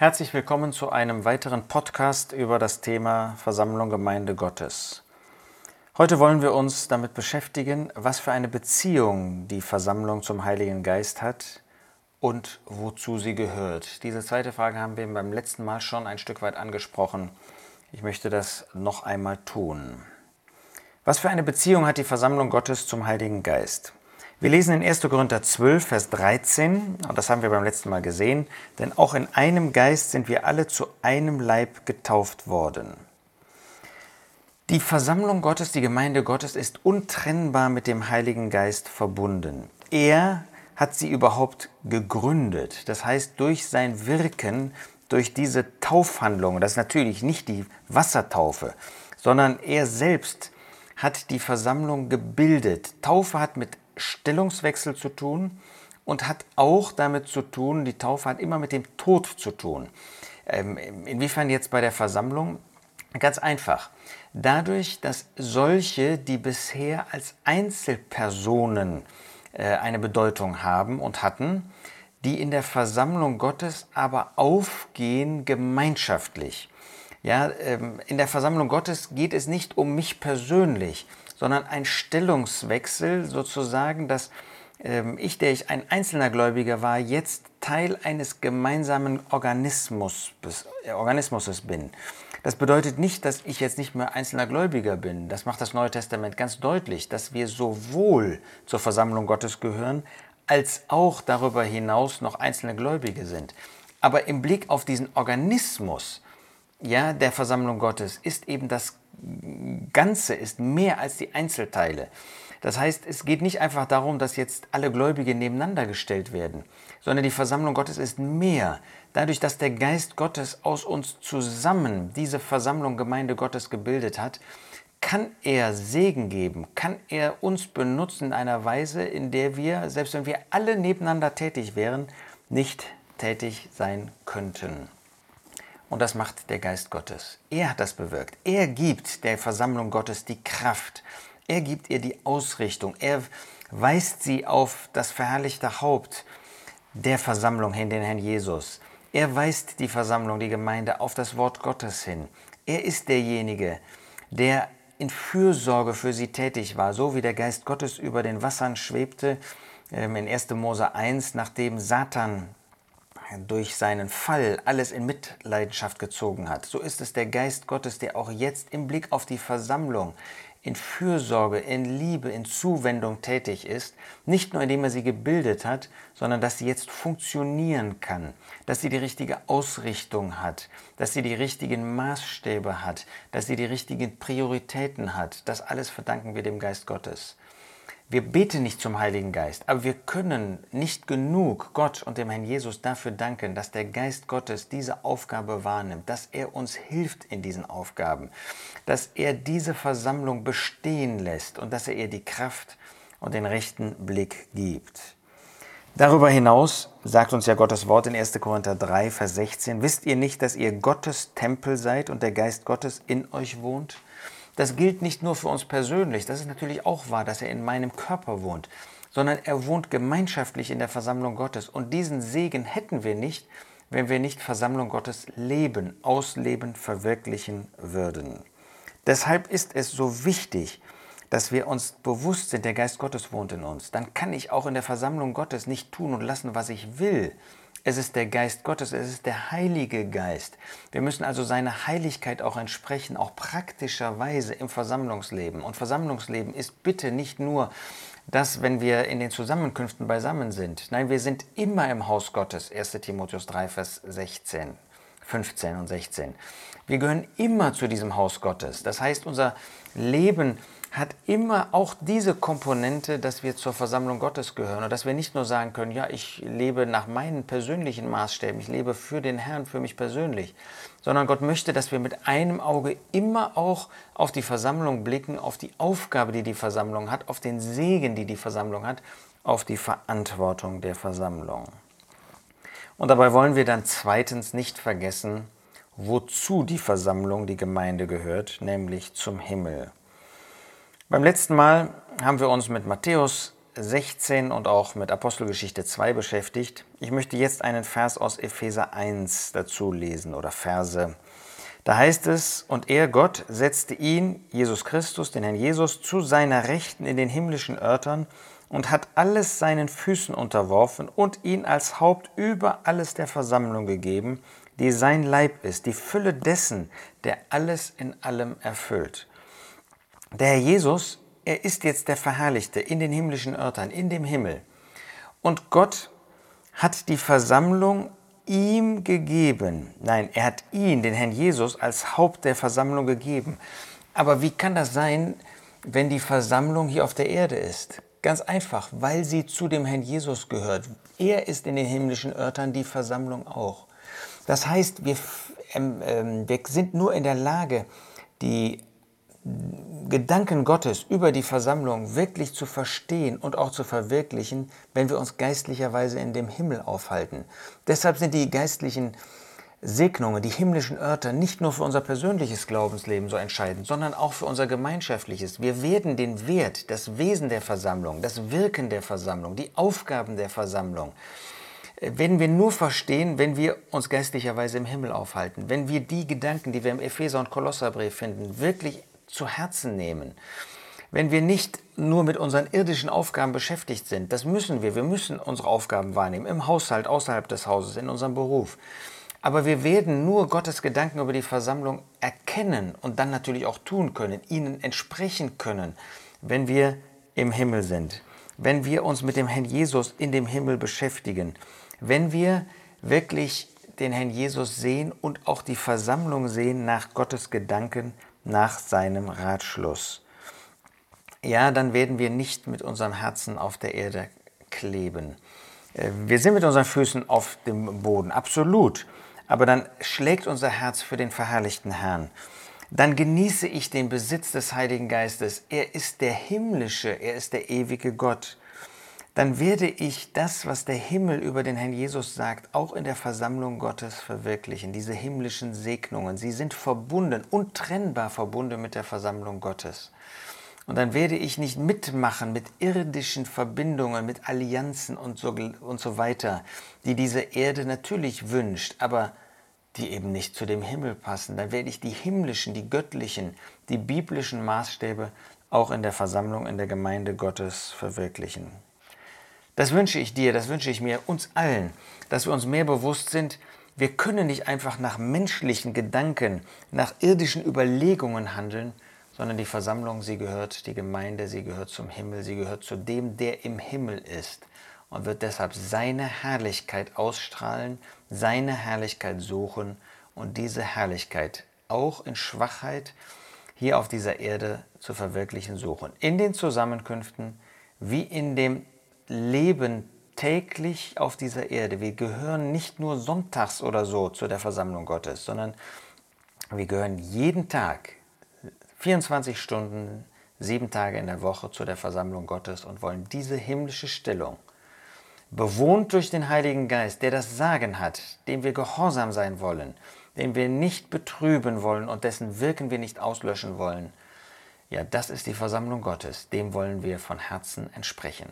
Herzlich willkommen zu einem weiteren Podcast über das Thema Versammlung Gemeinde Gottes. Heute wollen wir uns damit beschäftigen, was für eine Beziehung die Versammlung zum Heiligen Geist hat und wozu sie gehört. Diese zweite Frage haben wir beim letzten Mal schon ein Stück weit angesprochen. Ich möchte das noch einmal tun. Was für eine Beziehung hat die Versammlung Gottes zum Heiligen Geist? Wir lesen in 1. Korinther 12, Vers 13, und das haben wir beim letzten Mal gesehen, denn auch in einem Geist sind wir alle zu einem Leib getauft worden. Die Versammlung Gottes, die Gemeinde Gottes ist untrennbar mit dem Heiligen Geist verbunden. Er hat sie überhaupt gegründet. Das heißt, durch sein Wirken, durch diese Taufhandlung, das ist natürlich nicht die Wassertaufe, sondern er selbst hat die Versammlung gebildet. Taufe hat mit Stellungswechsel zu tun und hat auch damit zu tun, die Taufe hat immer mit dem Tod zu tun. Ähm, inwiefern jetzt bei der Versammlung? Ganz einfach. Dadurch, dass solche, die bisher als Einzelpersonen äh, eine Bedeutung haben und hatten, die in der Versammlung Gottes aber aufgehen gemeinschaftlich. Ja, ähm, in der Versammlung Gottes geht es nicht um mich persönlich, sondern ein Stellungswechsel sozusagen, dass ähm, ich, der ich ein einzelner Gläubiger war, jetzt Teil eines gemeinsamen Organismus, äh, Organismus bin. Das bedeutet nicht, dass ich jetzt nicht mehr einzelner Gläubiger bin. Das macht das Neue Testament ganz deutlich, dass wir sowohl zur Versammlung Gottes gehören, als auch darüber hinaus noch einzelne Gläubige sind. Aber im Blick auf diesen Organismus ja, der Versammlung Gottes ist eben das Ganze ist mehr als die Einzelteile. Das heißt, es geht nicht einfach darum, dass jetzt alle Gläubige nebeneinander gestellt werden, sondern die Versammlung Gottes ist mehr. Dadurch, dass der Geist Gottes aus uns zusammen diese Versammlung Gemeinde Gottes gebildet hat, kann er Segen geben, kann er uns benutzen in einer Weise, in der wir, selbst wenn wir alle nebeneinander tätig wären, nicht tätig sein könnten. Und das macht der Geist Gottes. Er hat das bewirkt. Er gibt der Versammlung Gottes die Kraft. Er gibt ihr die Ausrichtung. Er weist sie auf das verherrlichte Haupt der Versammlung hin, den Herrn Jesus. Er weist die Versammlung, die Gemeinde auf das Wort Gottes hin. Er ist derjenige, der in Fürsorge für sie tätig war, so wie der Geist Gottes über den Wassern schwebte ähm, in 1. Mose 1, nachdem Satan durch seinen Fall alles in Mitleidenschaft gezogen hat, so ist es der Geist Gottes, der auch jetzt im Blick auf die Versammlung in Fürsorge, in Liebe, in Zuwendung tätig ist, nicht nur indem er sie gebildet hat, sondern dass sie jetzt funktionieren kann, dass sie die richtige Ausrichtung hat, dass sie die richtigen Maßstäbe hat, dass sie die richtigen Prioritäten hat. Das alles verdanken wir dem Geist Gottes. Wir beten nicht zum Heiligen Geist, aber wir können nicht genug Gott und dem Herrn Jesus dafür danken, dass der Geist Gottes diese Aufgabe wahrnimmt, dass er uns hilft in diesen Aufgaben, dass er diese Versammlung bestehen lässt und dass er ihr die Kraft und den rechten Blick gibt. Darüber hinaus sagt uns ja Gottes Wort in 1. Korinther 3, Vers 16, wisst ihr nicht, dass ihr Gottes Tempel seid und der Geist Gottes in euch wohnt? Das gilt nicht nur für uns persönlich, das ist natürlich auch wahr, dass er in meinem Körper wohnt, sondern er wohnt gemeinschaftlich in der Versammlung Gottes. Und diesen Segen hätten wir nicht, wenn wir nicht Versammlung Gottes leben, ausleben, verwirklichen würden. Deshalb ist es so wichtig, dass wir uns bewusst sind, der Geist Gottes wohnt in uns. Dann kann ich auch in der Versammlung Gottes nicht tun und lassen, was ich will, es ist der Geist Gottes, es ist der Heilige Geist. Wir müssen also seiner Heiligkeit auch entsprechen, auch praktischerweise im Versammlungsleben. Und Versammlungsleben ist bitte nicht nur das, wenn wir in den Zusammenkünften beisammen sind. Nein, wir sind immer im Haus Gottes. 1 Timotheus 3, Vers 16, 15 und 16. Wir gehören immer zu diesem Haus Gottes. Das heißt, unser Leben hat immer auch diese Komponente, dass wir zur Versammlung Gottes gehören und dass wir nicht nur sagen können, ja, ich lebe nach meinen persönlichen Maßstäben, ich lebe für den Herrn, für mich persönlich, sondern Gott möchte, dass wir mit einem Auge immer auch auf die Versammlung blicken, auf die Aufgabe, die die Versammlung hat, auf den Segen, die die Versammlung hat, auf die Verantwortung der Versammlung. Und dabei wollen wir dann zweitens nicht vergessen, wozu die Versammlung, die Gemeinde gehört, nämlich zum Himmel. Beim letzten Mal haben wir uns mit Matthäus 16 und auch mit Apostelgeschichte 2 beschäftigt. Ich möchte jetzt einen Vers aus Epheser 1 dazu lesen oder Verse. Da heißt es, und er, Gott, setzte ihn, Jesus Christus, den Herrn Jesus, zu seiner Rechten in den himmlischen Örtern und hat alles seinen Füßen unterworfen und ihn als Haupt über alles der Versammlung gegeben, die sein Leib ist, die Fülle dessen, der alles in allem erfüllt. Der Herr Jesus, er ist jetzt der Verherrlichte in den himmlischen Örtern, in dem Himmel. Und Gott hat die Versammlung ihm gegeben. Nein, er hat ihn, den Herrn Jesus, als Haupt der Versammlung gegeben. Aber wie kann das sein, wenn die Versammlung hier auf der Erde ist? Ganz einfach, weil sie zu dem Herrn Jesus gehört. Er ist in den himmlischen Örtern, die Versammlung auch. Das heißt, wir, ähm, ähm, wir sind nur in der Lage, die Gedanken Gottes über die Versammlung wirklich zu verstehen und auch zu verwirklichen, wenn wir uns geistlicherweise in dem Himmel aufhalten. Deshalb sind die geistlichen Segnungen, die himmlischen Örter nicht nur für unser persönliches Glaubensleben so entscheidend, sondern auch für unser gemeinschaftliches. Wir werden den Wert, das Wesen der Versammlung, das Wirken der Versammlung, die Aufgaben der Versammlung, äh, werden wir nur verstehen, wenn wir uns geistlicherweise im Himmel aufhalten, wenn wir die Gedanken, die wir im Epheser- und Kolosserbrief finden, wirklich zu Herzen nehmen. Wenn wir nicht nur mit unseren irdischen Aufgaben beschäftigt sind, das müssen wir, wir müssen unsere Aufgaben wahrnehmen, im Haushalt, außerhalb des Hauses, in unserem Beruf. Aber wir werden nur Gottes Gedanken über die Versammlung erkennen und dann natürlich auch tun können, ihnen entsprechen können, wenn wir im Himmel sind, wenn wir uns mit dem Herrn Jesus in dem Himmel beschäftigen, wenn wir wirklich den Herrn Jesus sehen und auch die Versammlung sehen nach Gottes Gedanken nach seinem Ratschluss. Ja, dann werden wir nicht mit unserem Herzen auf der Erde kleben. Äh, wir sind mit unseren Füßen auf dem Boden, absolut. Aber dann schlägt unser Herz für den verherrlichten Herrn. Dann genieße ich den Besitz des Heiligen Geistes. Er ist der himmlische, er ist der ewige Gott dann werde ich das, was der Himmel über den Herrn Jesus sagt, auch in der Versammlung Gottes verwirklichen. Diese himmlischen Segnungen, sie sind verbunden, untrennbar verbunden mit der Versammlung Gottes. Und dann werde ich nicht mitmachen mit irdischen Verbindungen, mit Allianzen und so, und so weiter, die diese Erde natürlich wünscht, aber die eben nicht zu dem Himmel passen. Dann werde ich die himmlischen, die göttlichen, die biblischen Maßstäbe auch in der Versammlung, in der Gemeinde Gottes verwirklichen. Das wünsche ich dir, das wünsche ich mir, uns allen, dass wir uns mehr bewusst sind, wir können nicht einfach nach menschlichen Gedanken, nach irdischen Überlegungen handeln, sondern die Versammlung, sie gehört, die Gemeinde, sie gehört zum Himmel, sie gehört zu dem, der im Himmel ist und wird deshalb seine Herrlichkeit ausstrahlen, seine Herrlichkeit suchen und diese Herrlichkeit auch in Schwachheit hier auf dieser Erde zu verwirklichen suchen. In den Zusammenkünften wie in dem leben täglich auf dieser Erde. Wir gehören nicht nur sonntags oder so zu der Versammlung Gottes, sondern wir gehören jeden Tag, 24 Stunden, sieben Tage in der Woche zu der Versammlung Gottes und wollen diese himmlische Stellung, bewohnt durch den Heiligen Geist, der das Sagen hat, dem wir gehorsam sein wollen, den wir nicht betrüben wollen und dessen Wirken wir nicht auslöschen wollen, ja, das ist die Versammlung Gottes, dem wollen wir von Herzen entsprechen.